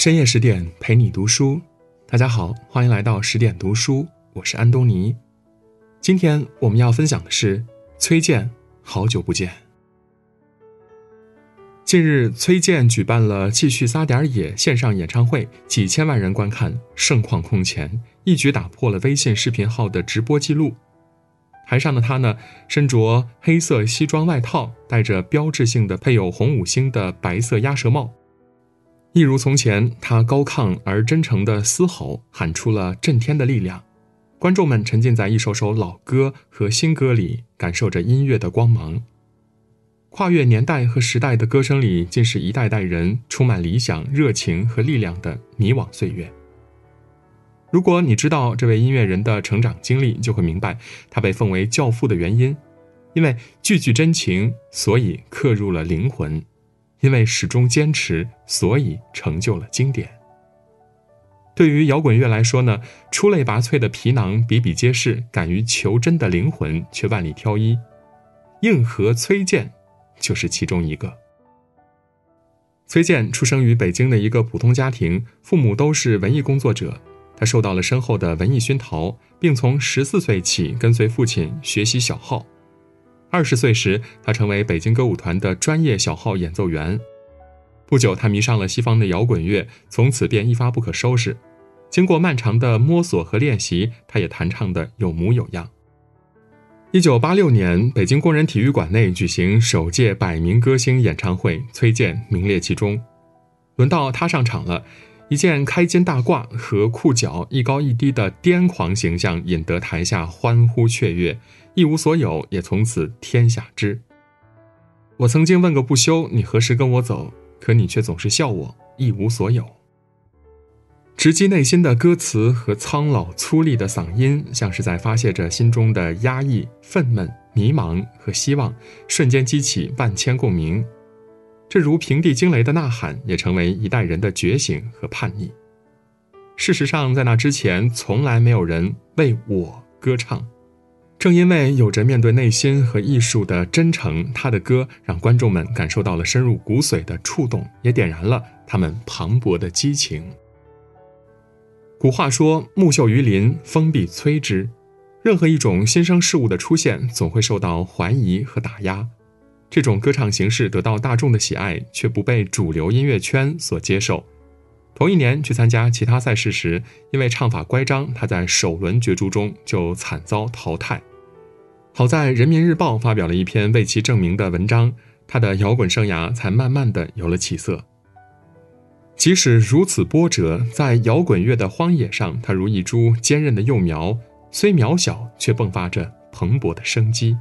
深夜十点陪你读书，大家好，欢迎来到十点读书，我是安东尼。今天我们要分享的是崔健，好久不见。近日，崔健举办了《继续撒点野》线上演唱会，几千万人观看，盛况空前，一举打破了微信视频号的直播记录。台上的他呢，身着黑色西装外套，戴着标志性的配有红五星的白色鸭舌帽，一如从前，他高亢而真诚的嘶吼，喊出了震天的力量。观众们沉浸在一首首老歌和新歌里，感受着音乐的光芒。跨越年代和时代的歌声里，竟是一代代人充满理想、热情和力量的迷惘岁月。如果你知道这位音乐人的成长经历，就会明白他被奉为教父的原因，因为句句真情，所以刻入了灵魂；因为始终坚持，所以成就了经典。对于摇滚乐来说呢，出类拔萃的皮囊比比皆是，敢于求真的灵魂却万里挑一。硬核崔健就是其中一个。崔健出生于北京的一个普通家庭，父母都是文艺工作者。他受到了深厚的文艺熏陶，并从十四岁起跟随父亲学习小号。二十岁时，他成为北京歌舞团的专业小号演奏员。不久，他迷上了西方的摇滚乐，从此便一发不可收拾。经过漫长的摸索和练习，他也弹唱的有模有样。一九八六年，北京工人体育馆内举行首届百名歌星演唱会，崔健名列其中。轮到他上场了。一件开襟大褂和裤脚一高一低的癫狂形象，引得台下欢呼雀跃，一无所有也从此天下知。我曾经问个不休，你何时跟我走？可你却总是笑我一无所有。直击内心的歌词和苍老粗粝的嗓音，像是在发泄着心中的压抑、愤懑、迷茫和希望，瞬间激起万千共鸣。这如平地惊雷的呐喊，也成为一代人的觉醒和叛逆。事实上，在那之前，从来没有人为我歌唱。正因为有着面对内心和艺术的真诚，他的歌让观众们感受到了深入骨髓的触动，也点燃了他们磅礴的激情。古话说：“木秀于林，风必摧之。”任何一种新生事物的出现，总会受到怀疑和打压。这种歌唱形式得到大众的喜爱，却不被主流音乐圈所接受。同一年去参加其他赛事时，因为唱法乖张，他在首轮角逐中就惨遭淘汰。好在《人民日报》发表了一篇为其证明的文章，他的摇滚生涯才慢慢的有了起色。即使如此波折，在摇滚乐的荒野上，他如一株坚韧的幼苗，虽渺小，却迸发着蓬勃的生机。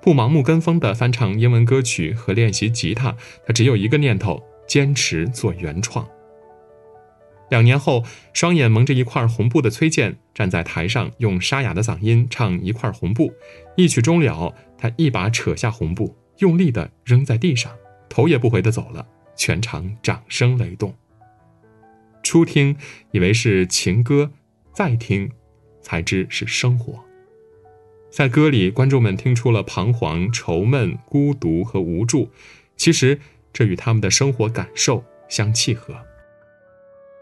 不盲目跟风的翻唱英文歌曲和练习吉他，他只有一个念头：坚持做原创。两年后，双眼蒙着一块红布的崔健站在台上，用沙哑的嗓音唱《一块红布》。一曲终了，他一把扯下红布，用力地扔在地上，头也不回地走了。全场掌声雷动。初听以为是情歌，再听才知是生活。在歌里，观众们听出了彷徨、愁闷、孤独和无助。其实，这与他们的生活感受相契合。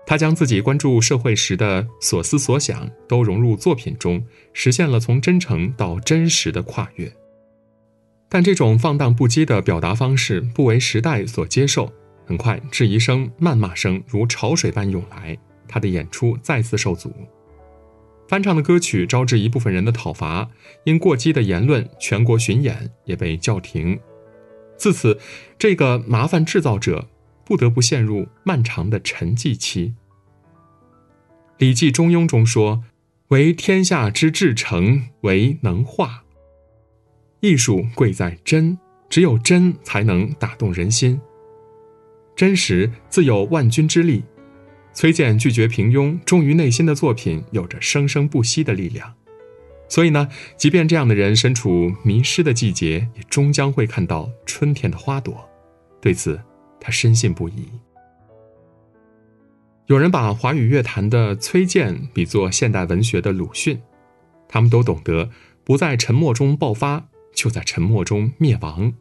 他将自己关注社会时的所思所想都融入作品中，实现了从真诚到真实的跨越。但这种放荡不羁的表达方式不为时代所接受。很快，质疑声、谩骂声如潮水般涌来，他的演出再次受阻。翻唱的歌曲招致一部分人的讨伐，因过激的言论，全国巡演也被叫停。自此，这个麻烦制造者不得不陷入漫长的沉寂期。《礼记中庸》中说：“为天下之至诚，为能化。”艺术贵在真，只有真才能打动人心。真实自有万钧之力。崔健拒绝平庸，忠于内心的作品有着生生不息的力量。所以呢，即便这样的人身处迷失的季节，也终将会看到春天的花朵。对此，他深信不疑。有人把华语乐坛的崔健比作现代文学的鲁迅，他们都懂得不在沉默中爆发，就在沉默中灭亡。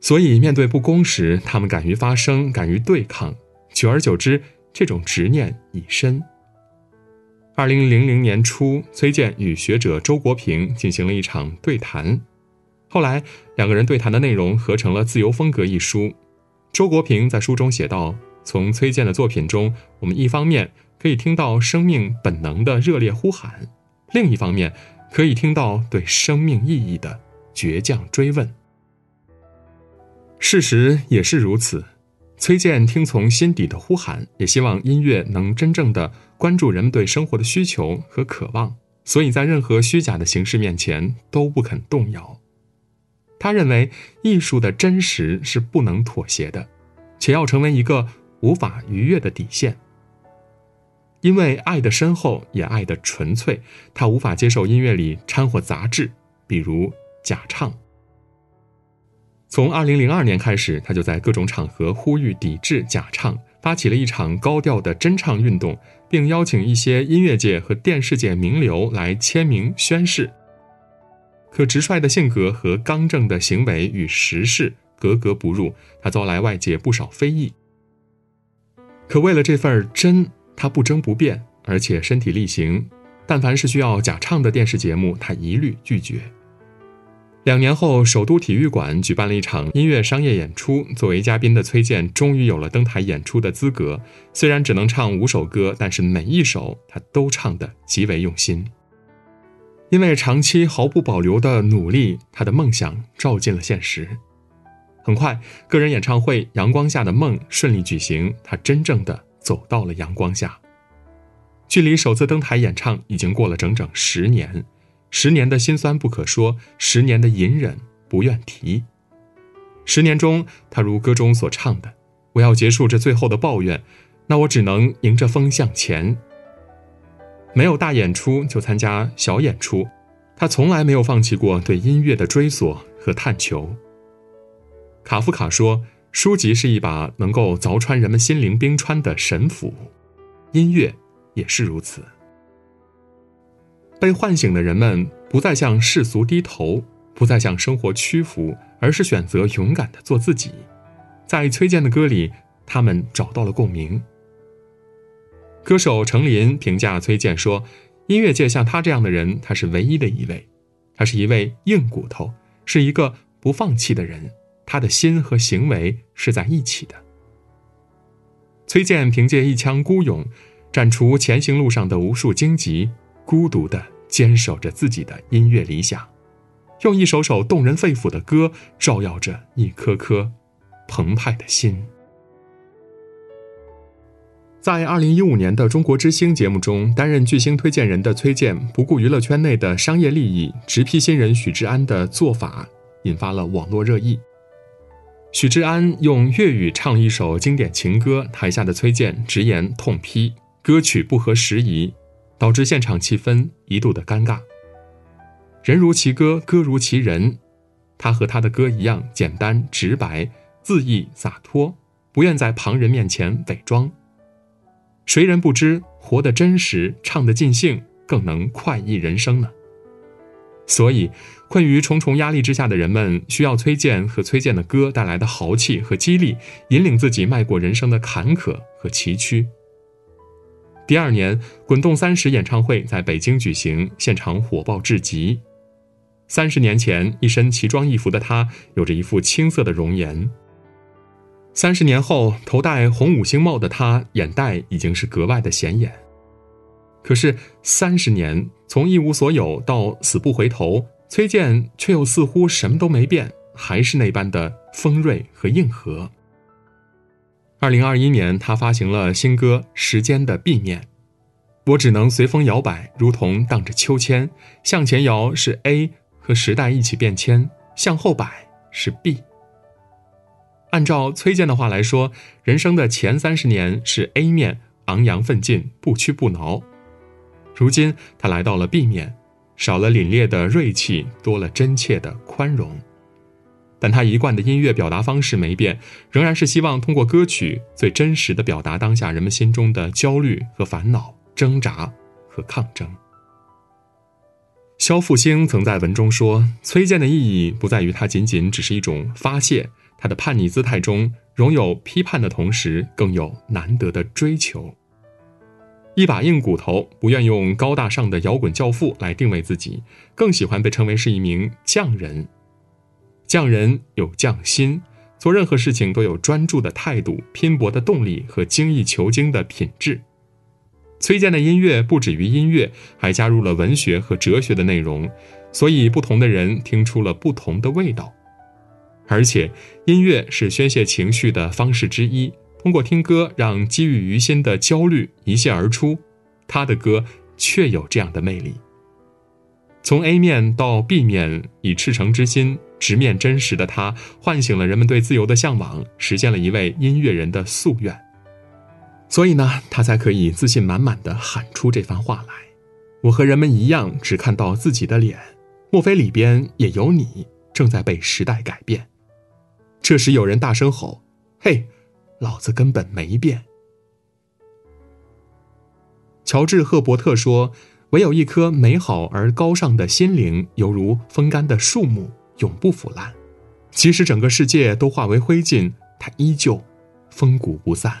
所以，面对不公时，他们敢于发声，敢于对抗。久而久之，这种执念已深。二零零零年初，崔健与学者周国平进行了一场对谈，后来两个人对谈的内容合成了《自由风格》一书。周国平在书中写道：“从崔健的作品中，我们一方面可以听到生命本能的热烈呼喊，另一方面可以听到对生命意义的倔强追问。事实也是如此。”崔健听从心底的呼喊，也希望音乐能真正的关注人们对生活的需求和渴望，所以在任何虚假的形式面前都不肯动摇。他认为艺术的真实是不能妥协的，且要成为一个无法逾越的底线。因为爱的深厚，也爱的纯粹，他无法接受音乐里掺和杂质，比如假唱。从二零零二年开始，他就在各种场合呼吁抵制假唱，发起了一场高调的真唱运动，并邀请一些音乐界和电视界名流来签名宣誓。可直率的性格和刚正的行为与时事格格不入，他遭来外界不少非议。可为了这份真，他不争不辩，而且身体力行。但凡是需要假唱的电视节目，他一律拒绝。两年后，首都体育馆举办了一场音乐商业演出。作为嘉宾的崔健终于有了登台演出的资格。虽然只能唱五首歌，但是每一首他都唱得极为用心。因为长期毫不保留的努力，他的梦想照进了现实。很快，个人演唱会《阳光下的梦》顺利举行，他真正的走到了阳光下。距离首次登台演唱已经过了整整十年。十年的辛酸不可说，十年的隐忍不愿提。十年中，他如歌中所唱的：“我要结束这最后的抱怨，那我只能迎着风向前。”没有大演出就参加小演出，他从来没有放弃过对音乐的追索和探求。卡夫卡说：“书籍是一把能够凿穿人们心灵冰川的神斧，音乐也是如此。”被唤醒的人们不再向世俗低头，不再向生活屈服，而是选择勇敢的做自己。在崔健的歌里，他们找到了共鸣。歌手程琳评价崔健说：“音乐界像他这样的人，他是唯一的一位。他是一位硬骨头，是一个不放弃的人。他的心和行为是在一起的。”崔健凭借一腔孤勇，斩除前行路上的无数荆棘。孤独的坚守着自己的音乐理想，用一首首动人肺腑的歌照耀着一颗颗澎湃的心。在二零一五年的《中国之星》节目中，担任巨星推荐人的崔健不顾娱乐圈内的商业利益，直批新人许志安的做法，引发了网络热议。许志安用粤语唱了一首经典情歌，台下的崔健直言痛批歌曲不合时宜。导致现场气氛一度的尴尬。人如其歌，歌如其人，他和他的歌一样简单直白、恣意洒脱，不愿在旁人面前伪装。谁人不知，活得真实，唱得尽兴，更能快意人生呢？所以，困于重重压力之下的人们，需要崔健和崔健的歌带来的豪气和激励，引领自己迈过人生的坎坷和崎岖。第二年，《滚动三十》演唱会在北京举行，现场火爆至极。三十年前，一身奇装异服的他，有着一副青涩的容颜；三十年后，头戴红五星帽的他，眼袋已经是格外的显眼。可是，三十年从一无所有到死不回头，崔健却又似乎什么都没变，还是那般的锋锐和硬核。二零二一年，他发行了新歌《时间的 B 面》，我只能随风摇摆，如同荡着秋千。向前摇是 A，和时代一起变迁；向后摆是 B。按照崔健的话来说，人生的前三十年是 A 面，昂扬奋进，不屈不挠。如今他来到了 B 面，少了凛冽的锐气，多了真切的宽容。但他一贯的音乐表达方式没变，仍然是希望通过歌曲最真实的表达当下人们心中的焦虑和烦恼、挣扎和抗争。肖复兴曾在文中说：“崔健的意义不在于他仅仅只是一种发泄，他的叛逆姿态中容有批判的同时，更有难得的追求。一把硬骨头，不愿用高大上的摇滚教父来定位自己，更喜欢被称为是一名匠人。匠人有匠心，做任何事情都有专注的态度、拼搏的动力和精益求精的品质。崔健的音乐不止于音乐，还加入了文学和哲学的内容，所以不同的人听出了不同的味道。而且，音乐是宣泄情绪的方式之一。通过听歌，让积郁于心的焦虑一泻而出。他的歌确有这样的魅力。从 A 面到 B 面，以赤诚之心直面真实的他，唤醒了人们对自由的向往，实现了一位音乐人的夙愿。所以呢，他才可以自信满满的喊出这番话来：“我和人们一样，只看到自己的脸，莫非里边也有你，正在被时代改变？”这时有人大声吼：“嘿，老子根本没变！”乔治·赫伯特说：“唯有一颗美好而高尚的心灵，犹如风干的树木，永不腐烂。即使整个世界都化为灰烬，它依旧风骨不散。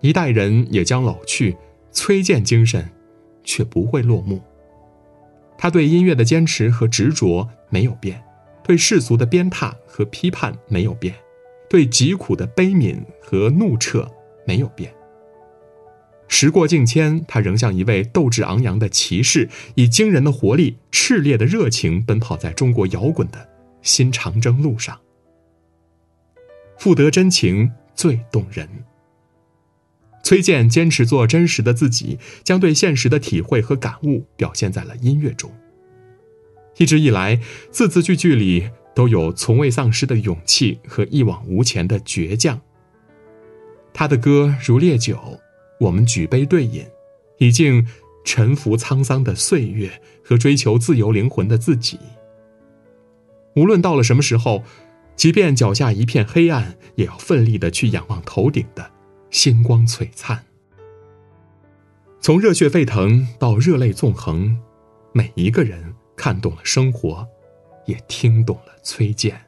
一代人也将老去，崔健精神却不会落幕。他对音乐的坚持和执着没有变。”对世俗的鞭挞和批判没有变，对疾苦的悲悯和怒斥没有变。时过境迁，他仍像一位斗志昂扬的骑士，以惊人的活力、炽烈的热情奔跑在中国摇滚的新长征路上。富得真情最动人。崔健坚持做真实的自己，将对现实的体会和感悟表现在了音乐中。一直以来，字字句句里都有从未丧失的勇气和一往无前的倔强。他的歌如烈酒，我们举杯对饮，已经沉浮沧桑的岁月和追求自由灵魂的自己。无论到了什么时候，即便脚下一片黑暗，也要奋力的去仰望头顶的星光璀璨。从热血沸腾到热泪纵横，每一个人。看懂了生活，也听懂了崔健。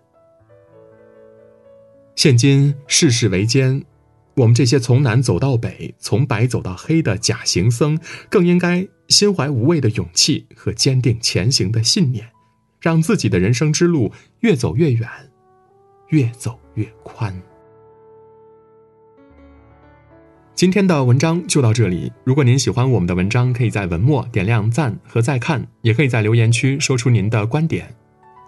现今世事维艰，我们这些从南走到北、从白走到黑的假行僧，更应该心怀无畏的勇气和坚定前行的信念，让自己的人生之路越走越远，越走越宽。今天的文章就到这里。如果您喜欢我们的文章，可以在文末点亮赞和再看，也可以在留言区说出您的观点。